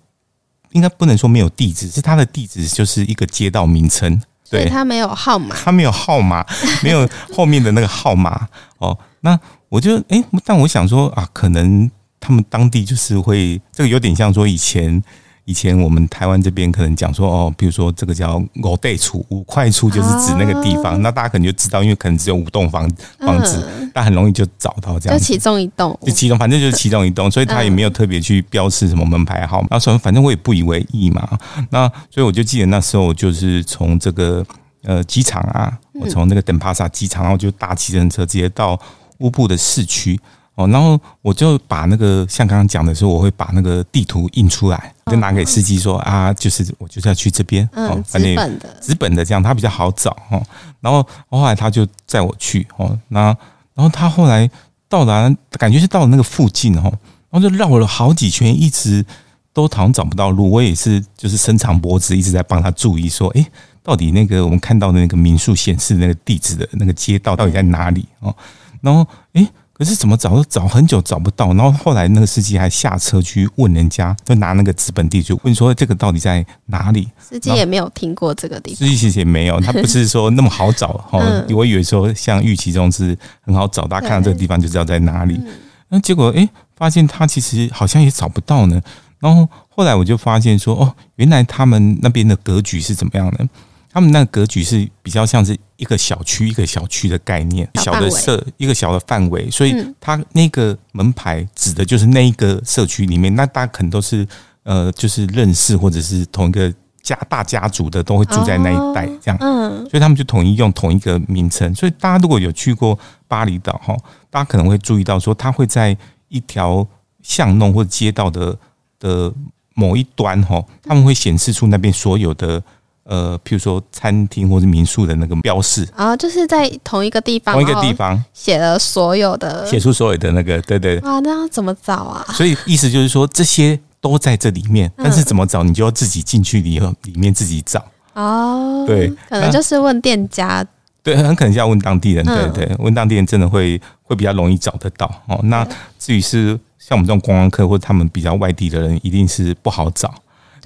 应该不能说没有地址，是他的地址就是一个街道名称，对，他没有号码，他没有号码，没有后面的那个号码哦。那我就诶、欸，但我想说啊，可能他们当地就是会这个有点像说以前。以前我们台湾这边可能讲说哦，比如说这个叫五代厝，五块厝就是指那个地方，那大家可能就知道，因为可能只有五栋房房子，那很容易就找到这样。就其中一栋，就其中，反正就是其中一栋，所以他也没有特别去标示什么门牌号码。然后反正我也不以为意嘛。那所以我就记得那时候就是从这个呃机场啊，我从那个等帕萨机场，然后就搭计程车直接到乌布的市区。哦，然后我就把那个像刚刚讲的时候，我会把那个地图印出来，就拿给司机说啊，就是我就是要去这边，嗯，纸本的，纸本的这样，他比较好找哦。然后后来他就载我去哦，那然后他后来到达，感觉是到了那个附近哦，然后就绕了好几圈，一直都好像找不到路。我也是就是伸长脖子，一直在帮他注意说，诶，到底那个我们看到的那个民宿显示那个地址的那个街道到底在哪里哦？然后诶。可是怎么找都找很久找不到，然后后来那个司机还下车去问人家，就拿那个资本地图问说这个到底在哪里？司机也没有听过这个地方，司机其实也没有，他不是说那么好 (laughs) 找哈。我以为说像预期中是很好找，大家看到这个地方就知道在哪里。那结果诶，发现他其实好像也找不到呢。然后后来我就发现说，哦，原来他们那边的格局是怎么样的？他们那个格局是比较像是一个小区一个小区的概念，小的社一个小的范围，所以它那个门牌指的就是那一个社区里面，那大家可能都是呃，就是认识或者是同一个家大家族的，都会住在那一带这样，嗯，所以他们就统一用同一个名称。所以大家如果有去过巴厘岛哈，大家可能会注意到说，它会在一条巷弄或者街道的的某一端哈，他们会显示出那边所有的。呃，譬如说餐厅或者民宿的那个标示啊，就是在同一个地方，同一个地方写了所有的，写出所有的那个，对对。啊，那要怎么找啊？所以意思就是说，这些都在这里面，但是怎么找，你就要自己进去里头里面自己找哦。对，可能就是问店家，对，很可能是要问当地人，对对，问当地人真的会会比较容易找得到哦。那至于是像我们这种观光客或者他们比较外地的人，一定是不好找。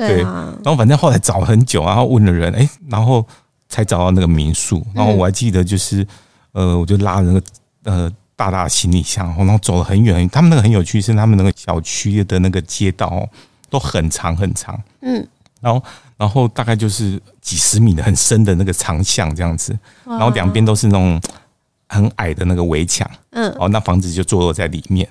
对，然后反正后来找了很久，然后问了人，哎，然后才找到那个民宿。然后我还记得，就是呃，我就拉着那个呃大大的行李箱，然后走了很远。他们那个很有趣，是他们那个小区的那个街道都很长很长，嗯，然后然后大概就是几十米的很深的那个长巷这样子，然后两边都是那种很矮的那个围墙，嗯，哦，那房子就坐落在里面。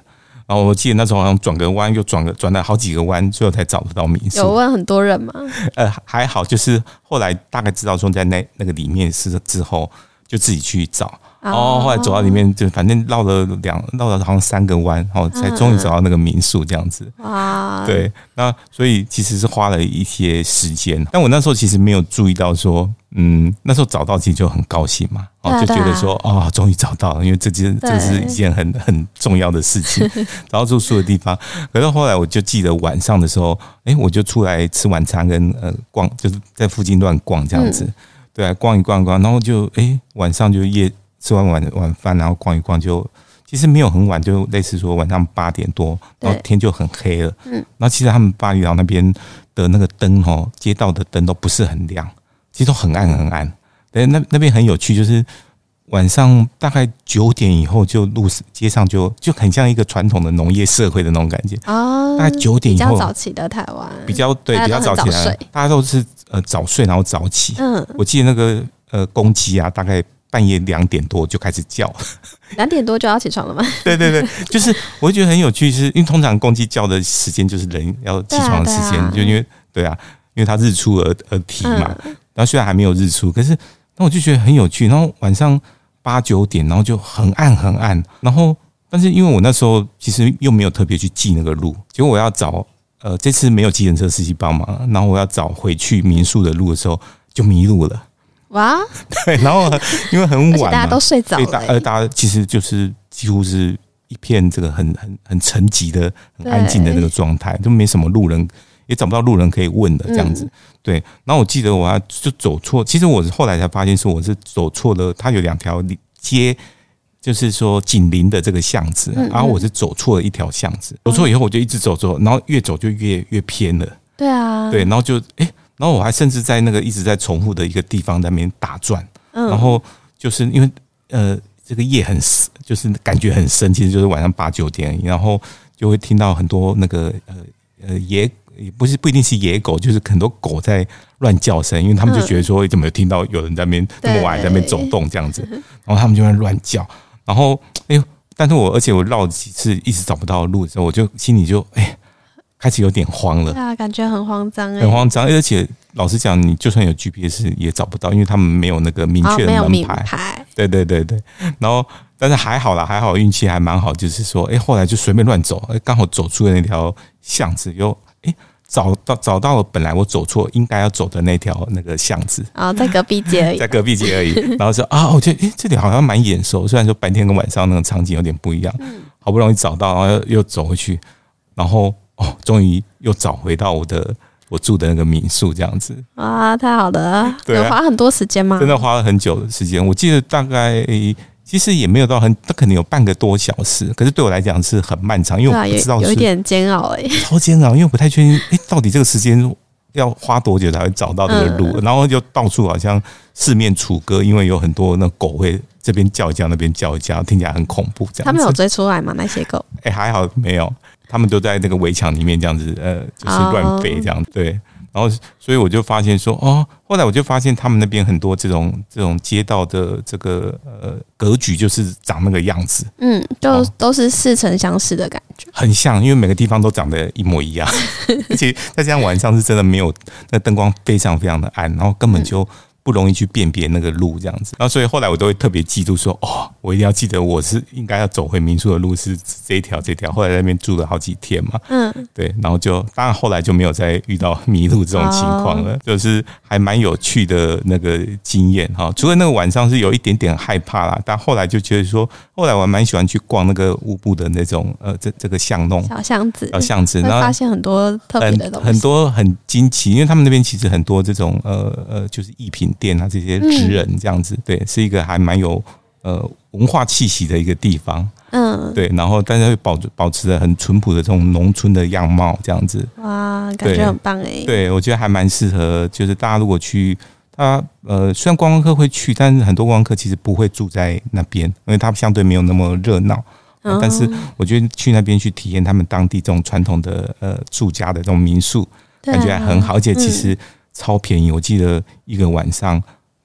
然后我记得那时候好像转个弯，又转个转了好几个弯，最后才找得到民宿。有问很多人吗？呃，还好，就是后来大概知道说在那那个里面是之后，就自己去找。然后后来走到里面，就反正绕了两绕了好像三个弯，然后才终于找到那个民宿这样子。哇！对，那所以其实是花了一些时间，但我那时候其实没有注意到说，嗯，那时候找到其实就很高兴嘛，哦，就觉得说啊，终于找到了，因为这件这是一件很很重要的事情，(laughs) 找到住宿的地方。可是后来我就记得晚上的时候，哎，我就出来吃晚餐跟呃逛，就是在附近乱逛这样子，对啊，逛一逛逛，然后就哎晚上就夜。吃完晚晚饭，然后逛一逛，就其实没有很晚，就类似说晚上八点多，然后天就很黑了。嗯，然后其实他们巴厘岛那边的那个灯哦，街道的灯都不是很亮，其实都很暗很暗。对，那那边很有趣，就是晚上大概九点以后，就路街上就就很像一个传统的农业社会的那种感觉啊。大概九点以后，比较早起的台湾，比较对，比较早起来，大家都是呃早睡然后早起。嗯，我记得那个呃公鸡啊，大概。半夜两点多就开始叫，两点多就要起床了吗？(laughs) 对对对，就是我觉得很有趣，是因为通常公鸡叫的时间就是人要起床的时间，啊啊、就因为对啊，因为它日出而而啼嘛。嗯、然后虽然还没有日出，可是那我就觉得很有趣。然后晚上八九点，然后就很暗很暗。然后但是因为我那时候其实又没有特别去记那个路，结果我要找呃这次没有计程车司机帮忙，然后我要找回去民宿的路的时候就迷路了。哇，对，然后因为很晚，大家都睡着了，大呃，大家其实就是几乎是一片这个很很很沉寂的、很安静的那个状态，就没什么路人，也找不到路人可以问的这样子。对，然后我记得我还就走错，其实我是后来才发现说我是走错了，它有两条街，就是说紧邻的这个巷子，然后我是走错了一条巷子，走错以后我就一直走错，然后越走就越越偏了。对啊，对，然后就哎。然后我还甚至在那个一直在重复的一个地方在那边打转，然后就是因为呃这个夜很深，就是感觉很深，其实就是晚上八九点，然后就会听到很多那个呃呃野也不是不一定是野狗，就是很多狗在乱叫声，因为他们就觉得说怎么有听到有人在那边那么晚在那边走动这样子，然后他们就在乱叫，然后哎呦，但是我而且我绕几次一直找不到路的时候，我就心里就哎。开始有点慌了，对啊，感觉很慌张，很慌张。而且老实讲，你就算有 GPS 也找不到，因为他们没有那个明确的门牌。对对对对。然后，但是还好啦，还好运气还蛮好，就是说，哎，后来就随便乱走，哎，刚好走出了那条巷子，又哎找到找到了本来我走错应该要走的那条那个巷子啊，在隔壁街而已，在隔壁街而已。(laughs) 然后说啊，我觉得哎，这里好像蛮眼熟，虽然说白天跟晚上那个场景有点不一样。嗯，好不容易找到，然后又又走回去，然后。哦，终于又找回到我的我住的那个民宿，这样子啊，太好了！对啊，有花很多时间吗？真的花了很久的时间。我记得大概其实也没有到很，它可能有半个多小时，可是对我来讲是很漫长，因为我不知道是有点煎熬哎，超煎熬，因为我不太确定，哎，到底这个时间要花多久才会找到这个路，然后就到处好像四面楚歌，因为有很多那狗会这边叫一叫，那边叫一叫，听起来很恐怖。这样，他们有追出来吗？那些狗？哎，还好没有，他们都在那个围墙里面这样子，呃，就是乱飞这样，对。然后，所以我就发现说，哦，后来我就发现他们那边很多这种这种街道的这个呃格局，就是长那个样子，嗯，就都是似曾相识的感觉，很像，因为每个地方都长得一模一样，(laughs) 而且再加上晚上是真的没有那灯光非常非常的暗，然后根本就。不容易去辨别那个路这样子，然后所以后来我都会特别记住说，哦，我一定要记得我是应该要走回民宿的路是这一条这条。后来在那边住了好几天嘛，嗯，对，然后就当然后来就没有再遇到迷路这种情况了，就是还蛮有趣的那个经验哈。除了那个晚上是有一点点害怕啦，但后来就觉得说，后来我还蛮喜欢去逛那个乌布的那种呃这这个巷弄小巷子小巷子，然后发现很多特别的东西，很多很惊奇，因为他们那边其实很多这种呃呃就是艺品。店啊，这些职人这样子，对，是一个还蛮有呃文化气息的一个地方，嗯，对，然后但是会保保持着很淳朴的这种农村的样貌，这样子，哇，感觉很棒哎，对，我觉得还蛮适合，就是大家如果去，他呃，虽然观光客会去，但是很多观光客其实不会住在那边，因为他相对没有那么热闹，但是我觉得去那边去体验他们当地这种传统的呃住家的这种民宿，感觉还很好，而且其实。超便宜，我记得一个晚上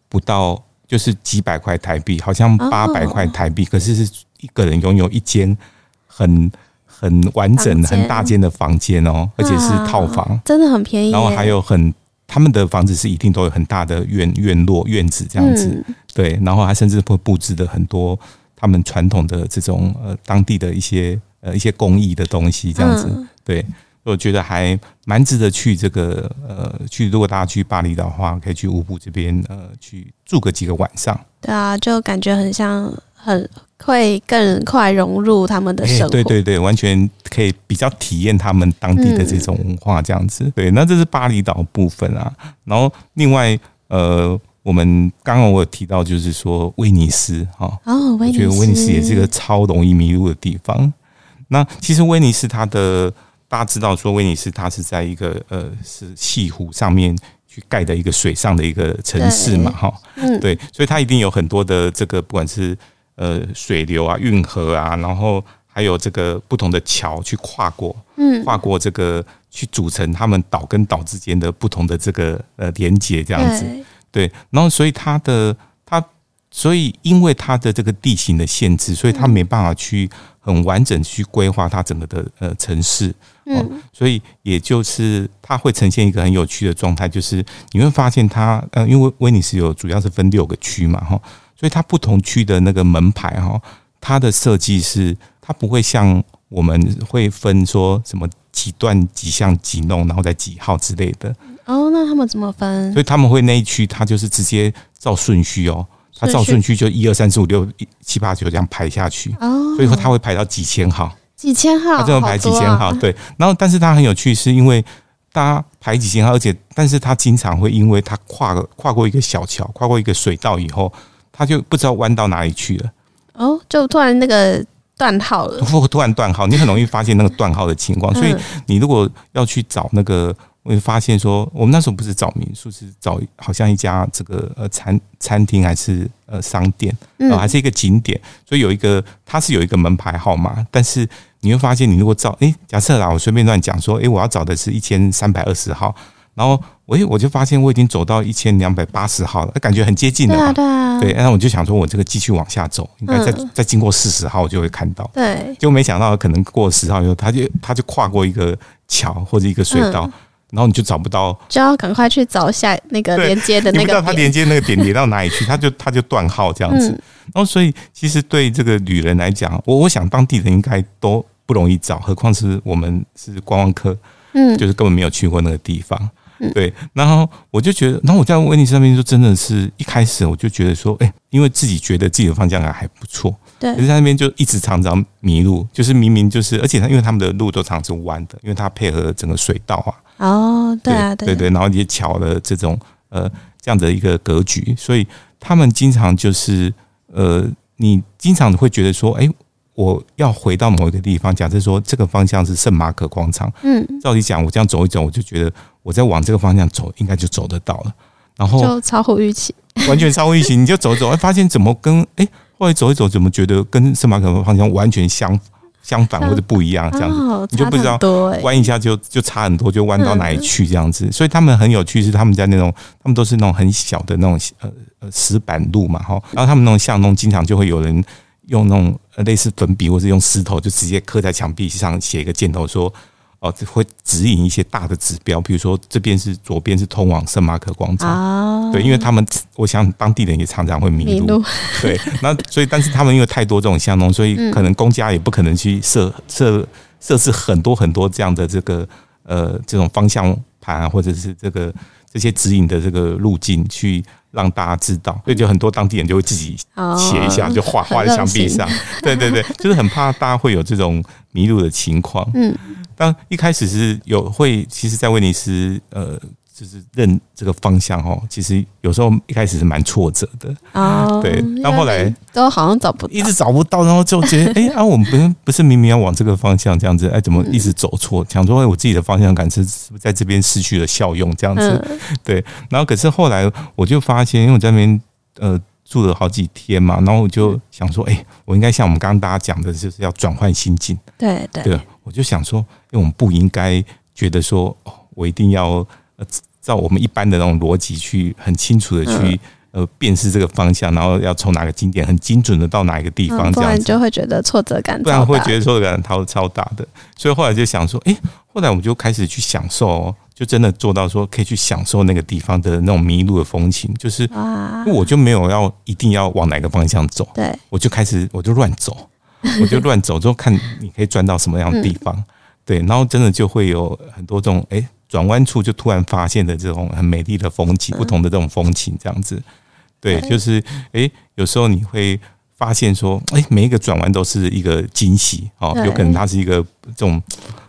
不到就是几百块台币，好像八百块台币，可是是一个人拥有一间很很完整、很大间的房间哦，而且是套房，(laughs) 真的很便宜。然后还有很他们的房子是一定都有很大的院院落院子这样子，对，然后还甚至会布置的很多他们传统的这种呃当地的一些呃一些工艺的东西这样子，对。我觉得还蛮值得去这个呃，去如果大家去巴厘岛的话，可以去乌布这边呃，去住个几个晚上。对啊，就感觉很像，很会更快融入他们的生活。对对对，完全可以比较体验他们当地的这种文化这样子。对，那这是巴厘岛部分啊。然后另外呃，我们刚刚我有提到就是说威尼斯哈，哦，我觉得威尼斯也是一个超容易迷路的地方。那其实威尼斯它的。大家知道说威尼斯它是在一个呃是西湖上面去盖的一个水上的一个城市嘛哈，嗯，对，所以它一定有很多的这个不管是呃水流啊、运河啊，然后还有这个不同的桥去跨过，嗯，跨过这个去组成他们岛跟岛之间的不同的这个呃连接这样子，对，然后所以它的它所以因为它的这个地形的限制，所以它没办法去很完整去规划它整个的呃城市。嗯，所以也就是它会呈现一个很有趣的状态，就是你会发现它，呃，因为威尼斯有主要是分六个区嘛，哈，所以它不同区的那个门牌哈，它的设计是它不会像我们会分说什么几段几巷几弄，然后再几号之类的。哦，那他们怎么分？所以他们会那一区，它就是直接照顺序哦，它照顺序就一二三四五六七八九这样排下去。哦，所以说它会排到几千号。几千号，他这么排几千号，(laughs) 对。然后，但是他很有趣，是因为他排几千号，而且，但是他经常会因为他跨个跨过一个小桥，跨过一个水道以后，他就不知道弯到哪里去了。哦，就突然那个断号了，突然断号，你很容易发现那个断号的情况。所以，你如果要去找那个。我就发现说，我们那时候不是找民宿，是找好像一家这个呃餐餐厅还是呃商店，呃还是一个景点，所以有一个它是有一个门牌号码，但是你会发现，你如果找诶，假设啦，我随便乱讲说，诶，我要找的是一千三百二十号，然后我我就发现我已经走到一千两百八十号了，感觉很接近了嘛，对啊，对，然后我就想说，我这个继续往下走，应该再再经过四十号，我就会看到，对，就没想到可能过十号以后，他就他就跨过一个桥或者一个隧道。然后你就找不到，就要赶快去找下那个连接的那个。你不知道他连接那个点连到哪里去，(laughs) 他就他就断号这样子。然后所以其实对这个旅人来讲，我我想当地人应该都不容易找，何况是我们是观光客，嗯，就是根本没有去过那个地方。对，然后我就觉得，然后我在威尼斯上面就真的是一开始我就觉得说，哎，因为自己觉得自己的方向感还不错，对，可是在那边就一直常常迷路，就是明明就是，而且他因为他们的路都常常是弯的，因为它配合整个水道啊。哦，对啊，对对，然后一些桥的这种呃这样的一个格局，所以他们经常就是呃你经常会觉得说，哎，我要回到某一个地方。假设说这个方向是圣马可广场，嗯，照理讲，我这样走一走，我就觉得我在往这个方向走，应该就走得到了。然后就超乎预期，完全超乎预期。你就走走，会发现怎么跟哎，后来走一走，怎么觉得跟圣马可的方向完全相相反或者不一样？这样子，哦、你就不知道弯一下就就差很多，就弯到哪里去这样子。所以他们很有趣，是他们在那种，他们都是那种很小的那种呃呃石板路嘛，哈。然后他们那种巷弄，经常就会有人用那种类似粉笔，或者用石头，就直接刻在墙壁上，写一个箭头说。哦，会指引一些大的指标，比如说这边是左边是通往圣马可广场，哦、对，因为他们我想当地人也常常会迷路，迷路 (laughs) 对，那所以但是他们因为太多这种巷弄，所以可能公家也不可能去设设设置很多很多这样的这个呃这种方向盘啊，或者是这个这些指引的这个路径去。让大家知道，所以就很多当地人就会自己写一下，就画画在墙壁上。(laughs) 对对对，就是很怕大家会有这种迷路的情况。嗯，当一开始是有会，其实，在威尼斯，呃。就是认这个方向哦，其实有时候一开始是蛮挫折的啊，对。到后来都好像找不到，一直找不到，然后就觉得 (laughs) 哎啊，我们不是不是明明要往这个方向这样子，哎，怎么一直走错？想说我自己的方向感是是不是在这边失去了效用这样子？对。然后可是后来我就发现，因为我在那边呃住了好几天嘛，然后我就想说，哎，我应该像我们刚刚大家讲的，就是要转换心境。对对。对，我就想说，因为我们不应该觉得说，哦，我一定要呃。照我们一般的那种逻辑去很清楚的去呃辨识这个方向，然后要从哪个景点很精准的到哪一个地方，这样子。就会觉得挫折感，不然会觉得挫折感超超大。的。所以后来就想说，哎，后来我们就开始去享受，就真的做到说可以去享受那个地方的那种迷路的风情，就是我就没有要一定要往哪个方向走，对，我就开始我就乱走，我就乱走，(laughs) 之后看你可以转到什么样的地方，对，然后真的就会有很多这种哎。转弯处就突然发现的这种很美丽的风景，不同的这种风情，这样子，对，就是诶，有时候你会发现说，诶，每一个转弯都是一个惊喜哦，有可能它是一个这种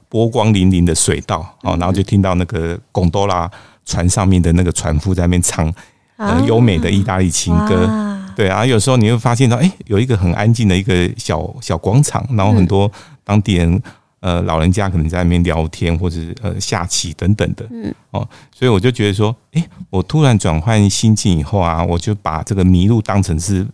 波光粼粼的水道哦，然后就听到那个贡多拉船上面的那个船夫在那边唱呃优美的意大利情歌，对啊，有时候你会发现到，诶，有一个很安静的一个小小广场，然后很多当地人。呃，老人家可能在那边聊天，或者是呃下棋等等的，嗯，哦，所以我就觉得说，诶，我突然转换心境以后啊，我就把这个迷路当成是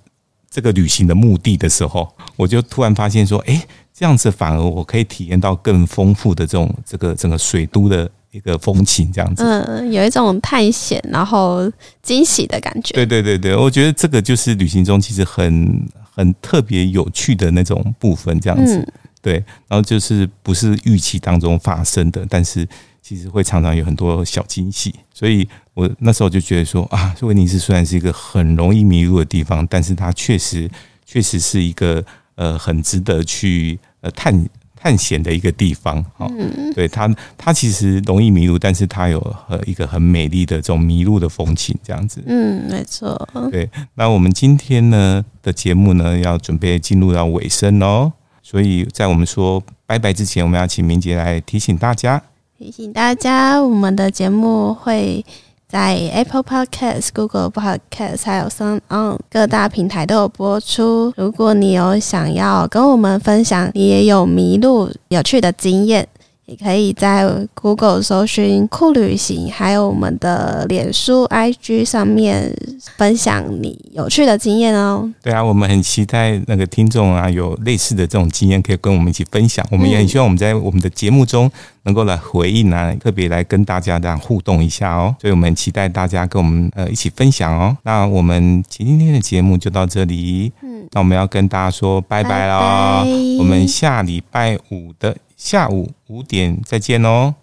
这个旅行的目的的时候，我就突然发现说，诶，这样子反而我可以体验到更丰富的这种这个整个水都的一个风情，这样子，嗯，有一种探险然后惊喜的感觉。对对对对，我觉得这个就是旅行中其实很很特别有趣的那种部分，这样子。嗯对，然后就是不是预期当中发生的，但是其实会常常有很多小惊喜，所以我那时候就觉得说啊，威尼斯虽然是一个很容易迷路的地方，但是它确实确实是一个呃很值得去呃探探险的一个地方。哦，对它它其实容易迷路，但是它有呃一个很美丽的这种迷路的风情，这样子。嗯，没错。对，那我们今天呢的节目呢要准备进入到尾声喽。所以在我们说拜拜之前，我们要请明杰来提醒大家。提醒大家，我们的节目会在 Apple Podcast、Google Podcast 还有 SoundOn 各大平台都有播出。如果你有想要跟我们分享，你也有迷路有趣的经验。你可以在 Google 搜寻酷旅行，还有我们的脸书 IG 上面分享你有趣的经验哦。对啊，我们很期待那个听众啊，有类似的这种经验可以跟我们一起分享。我们也很希望我们在我们的节目中能够来回应啊，特别来跟大家这样互动一下哦。所以我们期待大家跟我们呃一起分享哦。那我们今天的节目就到这里，嗯，那我们要跟大家说拜拜喽。我们下礼拜五的。下午五点再见哦，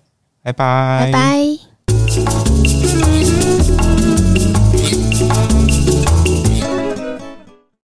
拜拜。拜拜。